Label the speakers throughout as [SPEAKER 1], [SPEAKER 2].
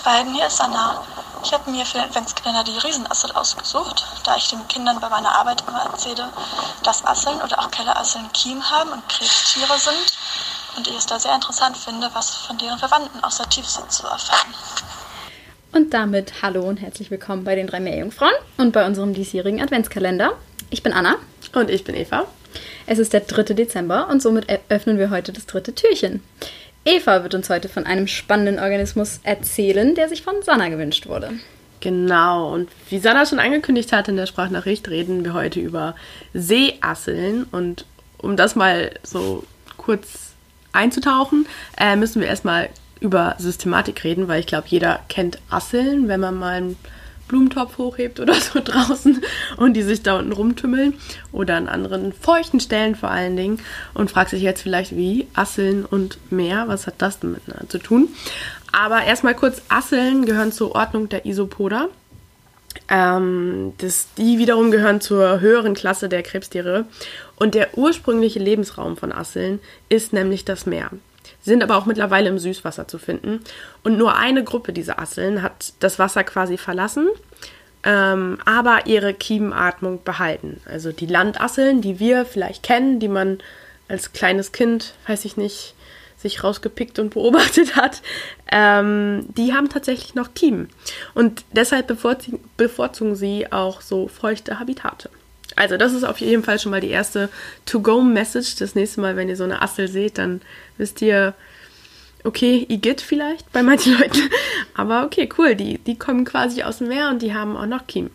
[SPEAKER 1] ihr beiden, hier ist Anna. Ich habe mir für den Adventskalender die Riesenassel ausgesucht, da ich den Kindern bei meiner Arbeit immer erzähle, dass Asseln oder auch Kellerasseln Kiem haben und Krebstiere sind und ich es da sehr interessant finde, was von deren Verwandten aus der Tiefsee zu erfahren.
[SPEAKER 2] Und damit hallo und herzlich willkommen bei den drei Meerjungfrauen und bei unserem diesjährigen Adventskalender. Ich bin Anna.
[SPEAKER 3] Und ich bin Eva.
[SPEAKER 2] Es ist der 3. Dezember und somit öffnen wir heute das dritte Türchen. Eva wird uns heute von einem spannenden Organismus erzählen, der sich von Sanna gewünscht wurde.
[SPEAKER 3] Genau, und wie Sanna schon angekündigt hat in der Sprachnachricht, reden wir heute über Seeasseln. Und um das mal so kurz einzutauchen, äh, müssen wir erstmal über Systematik reden, weil ich glaube, jeder kennt Asseln, wenn man mal einen Blumentopf hochhebt oder so draußen und die sich da unten rumtümmeln oder an anderen feuchten Stellen vor allen Dingen und fragt sich jetzt vielleicht, wie Asseln und Meer, was hat das denn miteinander zu tun? Aber erstmal kurz, Asseln gehören zur Ordnung der Isopoda. Ähm, das, die wiederum gehören zur höheren Klasse der Krebstiere. Und der ursprüngliche Lebensraum von Asseln ist nämlich das Meer. Sind aber auch mittlerweile im Süßwasser zu finden. Und nur eine Gruppe dieser Asseln hat das Wasser quasi verlassen, ähm, aber ihre Kiemenatmung behalten. Also die Landasseln, die wir vielleicht kennen, die man als kleines Kind, weiß ich nicht, sich rausgepickt und beobachtet hat, ähm, die haben tatsächlich noch Kiemen. Und deshalb bevorzugen, bevorzugen sie auch so feuchte Habitate. Also das ist auf jeden Fall schon mal die erste To-Go-Message. Das nächste Mal, wenn ihr so eine Assel seht, dann wisst ihr, okay, Igitt vielleicht bei manchen Leuten. Aber okay, cool, die, die kommen quasi aus dem Meer und die haben auch noch Kiemen.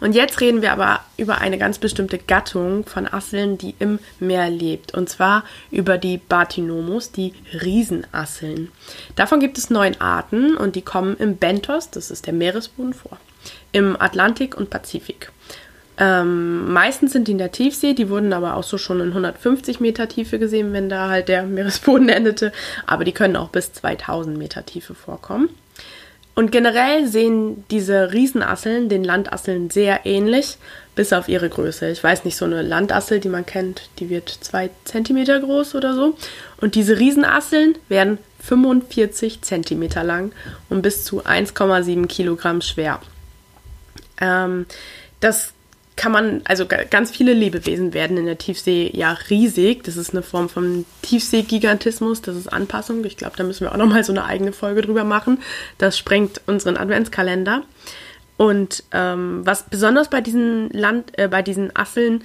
[SPEAKER 3] Und jetzt reden wir aber über eine ganz bestimmte Gattung von Asseln, die im Meer lebt. Und zwar über die Bathynomus, die Riesenasseln. Davon gibt es neun Arten und die kommen im Bentos, das ist der Meeresboden, vor. Im Atlantik und Pazifik. Ähm, meistens sind die in der Tiefsee, die wurden aber auch so schon in 150 Meter Tiefe gesehen, wenn da halt der Meeresboden endete. Aber die können auch bis 2000 Meter Tiefe vorkommen. Und generell sehen diese Riesenasseln den Landasseln sehr ähnlich, bis auf ihre Größe. Ich weiß nicht, so eine Landassel, die man kennt, die wird zwei Zentimeter groß oder so. Und diese Riesenasseln werden 45 Zentimeter lang und bis zu 1,7 Kilogramm schwer. Ähm, das kann man, also ganz viele Lebewesen werden in der Tiefsee ja riesig. Das ist eine Form von Tiefseegigantismus, das ist Anpassung. Ich glaube, da müssen wir auch nochmal so eine eigene Folge drüber machen. Das sprengt unseren Adventskalender. Und ähm, was besonders bei diesen Land, äh, bei diesen Asseln,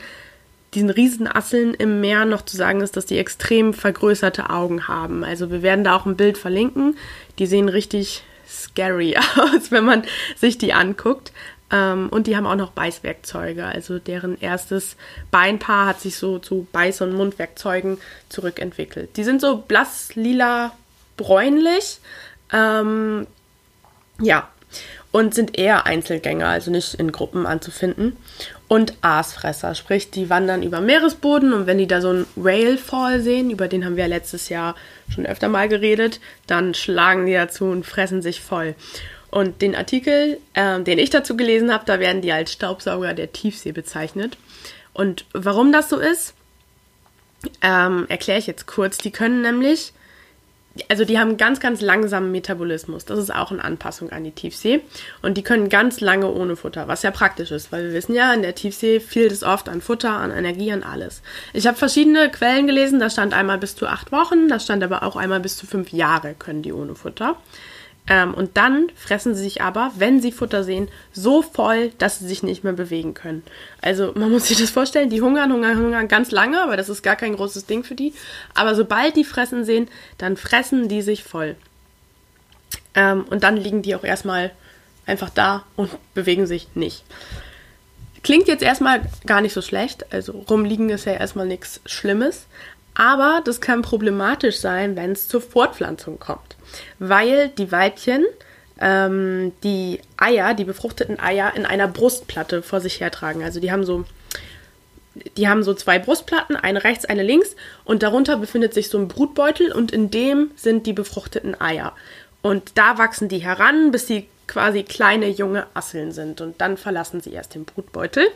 [SPEAKER 3] diesen Riesenasseln im Meer noch zu sagen ist, dass die extrem vergrößerte Augen haben. Also wir werden da auch ein Bild verlinken. Die sehen richtig scary aus, wenn man sich die anguckt. Ähm, und die haben auch noch Beißwerkzeuge. Also deren erstes Beinpaar hat sich so zu Beiß- und Mundwerkzeugen zurückentwickelt. Die sind so blass lila bräunlich. Ähm, ja. Und sind eher Einzelgänger, also nicht in Gruppen anzufinden. Und Aasfresser, sprich, die wandern über Meeresboden und wenn die da so einen Whalefall sehen, über den haben wir letztes Jahr schon öfter mal geredet, dann schlagen die dazu und fressen sich voll. Und den Artikel, äh, den ich dazu gelesen habe, da werden die als Staubsauger der Tiefsee bezeichnet. Und warum das so ist, ähm, erkläre ich jetzt kurz. Die können nämlich, also die haben ganz, ganz langsamen Metabolismus. Das ist auch eine Anpassung an die Tiefsee. Und die können ganz lange ohne Futter, was ja praktisch ist, weil wir wissen ja, in der Tiefsee fehlt es oft an Futter, an Energie, an alles. Ich habe verschiedene Quellen gelesen, da stand einmal bis zu acht Wochen, da stand aber auch einmal bis zu fünf Jahre können die ohne Futter. Ähm, und dann fressen sie sich aber, wenn sie Futter sehen, so voll, dass sie sich nicht mehr bewegen können. Also man muss sich das vorstellen, die hungern, hungern, hungern ganz lange, aber das ist gar kein großes Ding für die. Aber sobald die fressen sehen, dann fressen die sich voll. Ähm, und dann liegen die auch erstmal einfach da und bewegen sich nicht. Klingt jetzt erstmal gar nicht so schlecht. Also rumliegen ist ja erstmal nichts Schlimmes. Aber das kann problematisch sein, wenn es zur Fortpflanzung kommt. Weil die Weibchen ähm, die Eier, die befruchteten Eier, in einer Brustplatte vor sich hertragen. Also die haben so. Die haben so zwei Brustplatten, eine rechts, eine links, und darunter befindet sich so ein Brutbeutel und in dem sind die befruchteten Eier. Und da wachsen die heran, bis sie quasi kleine junge Asseln sind. Und dann verlassen sie erst den Brutbeutel.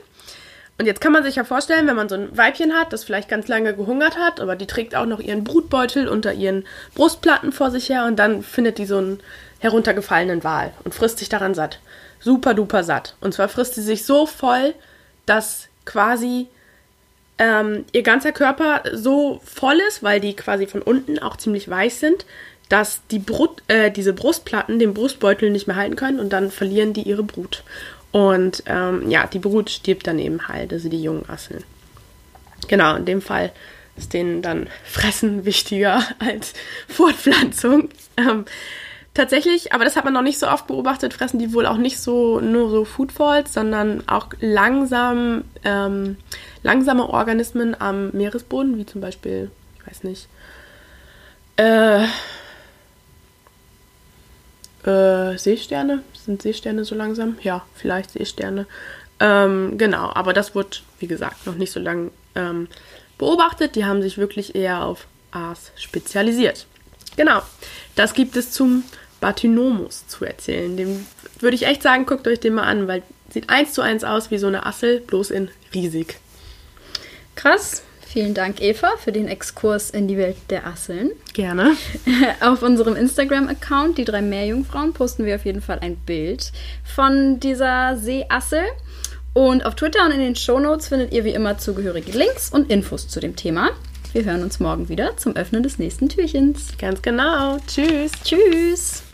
[SPEAKER 3] Und jetzt kann man sich ja vorstellen, wenn man so ein Weibchen hat, das vielleicht ganz lange gehungert hat, aber die trägt auch noch ihren Brutbeutel unter ihren Brustplatten vor sich her und dann findet die so einen heruntergefallenen Wal und frisst sich daran satt. Super duper satt. Und zwar frisst sie sich so voll, dass quasi ähm, ihr ganzer Körper so voll ist, weil die quasi von unten auch ziemlich weich sind, dass die Brut, äh, diese Brustplatten den Brustbeutel nicht mehr halten können und dann verlieren die ihre Brut. Und ähm, ja, die Brut stirbt dann eben halt, also die jungen Asseln. Genau, in dem Fall ist denen dann Fressen wichtiger als Fortpflanzung. Ähm, tatsächlich, aber das hat man noch nicht so oft beobachtet, fressen die wohl auch nicht so nur so Foodfalls, sondern auch langsam, ähm, langsame Organismen am Meeresboden, wie zum Beispiel, ich weiß nicht, äh, äh, Seesterne. Sind Seesterne so langsam? Ja, vielleicht Seesterne. Ähm, genau, aber das wird, wie gesagt, noch nicht so lange ähm, beobachtet. Die haben sich wirklich eher auf Aas spezialisiert. Genau, das gibt es zum Bathynomus zu erzählen. Dem würde ich echt sagen, guckt euch den mal an, weil sieht eins zu eins aus wie so eine Assel, bloß in riesig.
[SPEAKER 2] Krass. Vielen Dank, Eva, für den Exkurs in die Welt der Asseln.
[SPEAKER 3] Gerne.
[SPEAKER 2] Auf unserem Instagram-Account, die drei Meerjungfrauen, posten wir auf jeden Fall ein Bild von dieser Seeassel. Und auf Twitter und in den Shownotes findet ihr wie immer zugehörige Links und Infos zu dem Thema. Wir hören uns morgen wieder zum Öffnen des nächsten Türchens.
[SPEAKER 3] Ganz genau. Tschüss.
[SPEAKER 2] Tschüss.